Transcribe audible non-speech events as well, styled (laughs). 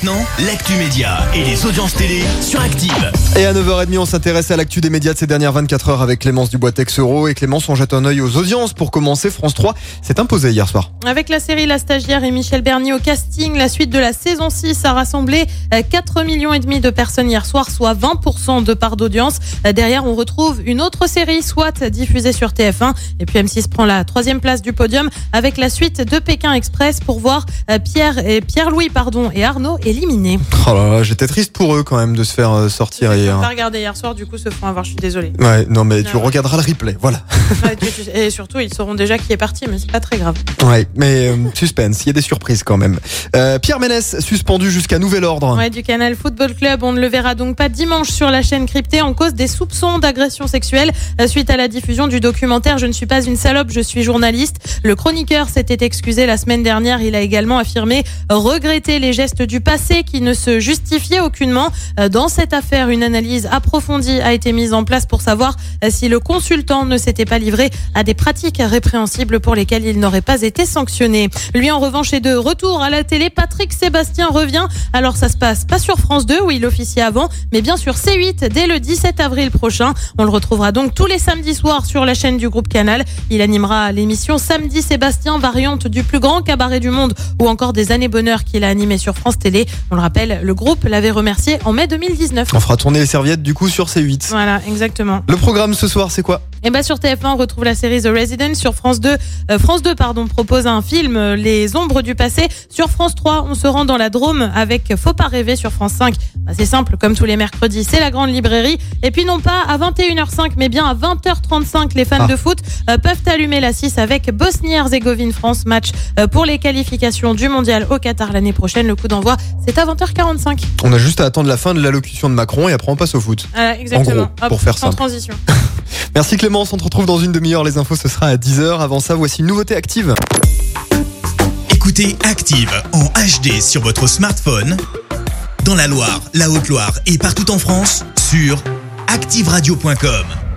Maintenant, l'actu média et les audiences télé sur Active. Et à 9h30, on s'intéresse à l'actu des médias de ces dernières 24 heures avec Clémence Dubois-Texero. Et Clémence, on jette un œil aux audiences. Pour commencer, France 3 s'est imposé hier soir. Avec la série La Stagiaire et Michel Bernier au casting, la suite de la saison 6 a rassemblé 4 millions et demi de personnes hier soir, soit 20% de part d'audience. Derrière, on retrouve une autre série, SWAT, diffusée sur TF1. Et puis M6 prend la troisième place du podium avec la suite de Pékin Express pour voir Pierre et Pierre-Louis pardon et Arnaud éliminés. Oh là là, j'étais triste pour eux quand même de se faire euh, sortir Je hier. pas regardé hier soir, du coup, se font avoir. Je suis désolée. Ouais, non mais tu ouais. regarderas le replay, voilà. Et surtout, ils sauront déjà qui est parti, mais c'est pas très grave. Ouais, mais euh, suspense, il y a des surprises quand même. Euh, Pierre Ménès, suspendu jusqu'à nouvel ordre. Ouais, du Canal Football Club, on ne le verra donc pas dimanche sur la chaîne cryptée en cause des soupçons d'agression sexuelle euh, suite à la diffusion du documentaire Je ne suis pas une salope, je suis journaliste. Le chroniqueur s'était excusé la semaine dernière. Il a également affirmé regretter les gestes du passé qui ne se justifiaient aucunement. Euh, Dans cette affaire, une analyse approfondie a été mise en place pour savoir euh, si le consultant ne s'était pas livré à des pratiques répréhensibles pour lesquelles il n'aurait pas été sanctionné. Lui, en revanche, est de retour à la télé. Patrick Sébastien revient. Alors, ça se passe pas sur France 2 où il officiait avant, mais bien sur C8 dès le 17 avril prochain. On le retrouvera donc tous les samedis soirs sur la chaîne du groupe Canal. Il animera l'émission Samedi Sébastien, variante du plus grand cabaret du monde ou encore des années bonheur qu'il a animé sur France Télé. On le rappelle, le groupe l'avait remercié en mai 2019. On fera tourner les serviettes du coup sur C8. Voilà, exactement. Le programme ce soir, c'est quoi? Et bah sur TF1, on retrouve la série The Resident. Sur France 2, euh, France 2 pardon, propose un film euh, Les ombres du passé. Sur France 3, on se rend dans la Drôme avec Faut pas rêver sur France 5. Bah, c'est simple, comme tous les mercredis, c'est la grande librairie. Et puis non pas à 21h05, mais bien à 20h35, les fans Ah. de foot euh, peuvent allumer la 6 avec Bosnie-Herzégovine France match pour les qualifications du mondial au Qatar l'année prochaine. Le coup d'envoi, c'est à 20h45. On a juste à attendre la fin de l'allocution de Macron et après on passe au foot. Exactement. gros, pour faire sans transition. (laughs) Merci Clémence, on te retrouve dans une demi-heure. Les infos, ce sera à 10h. Avant ça, voici une nouveauté active. Écoutez Active en HD sur votre smartphone, dans la Loire, la Haute-Loire et partout en France, sur activeradio.com.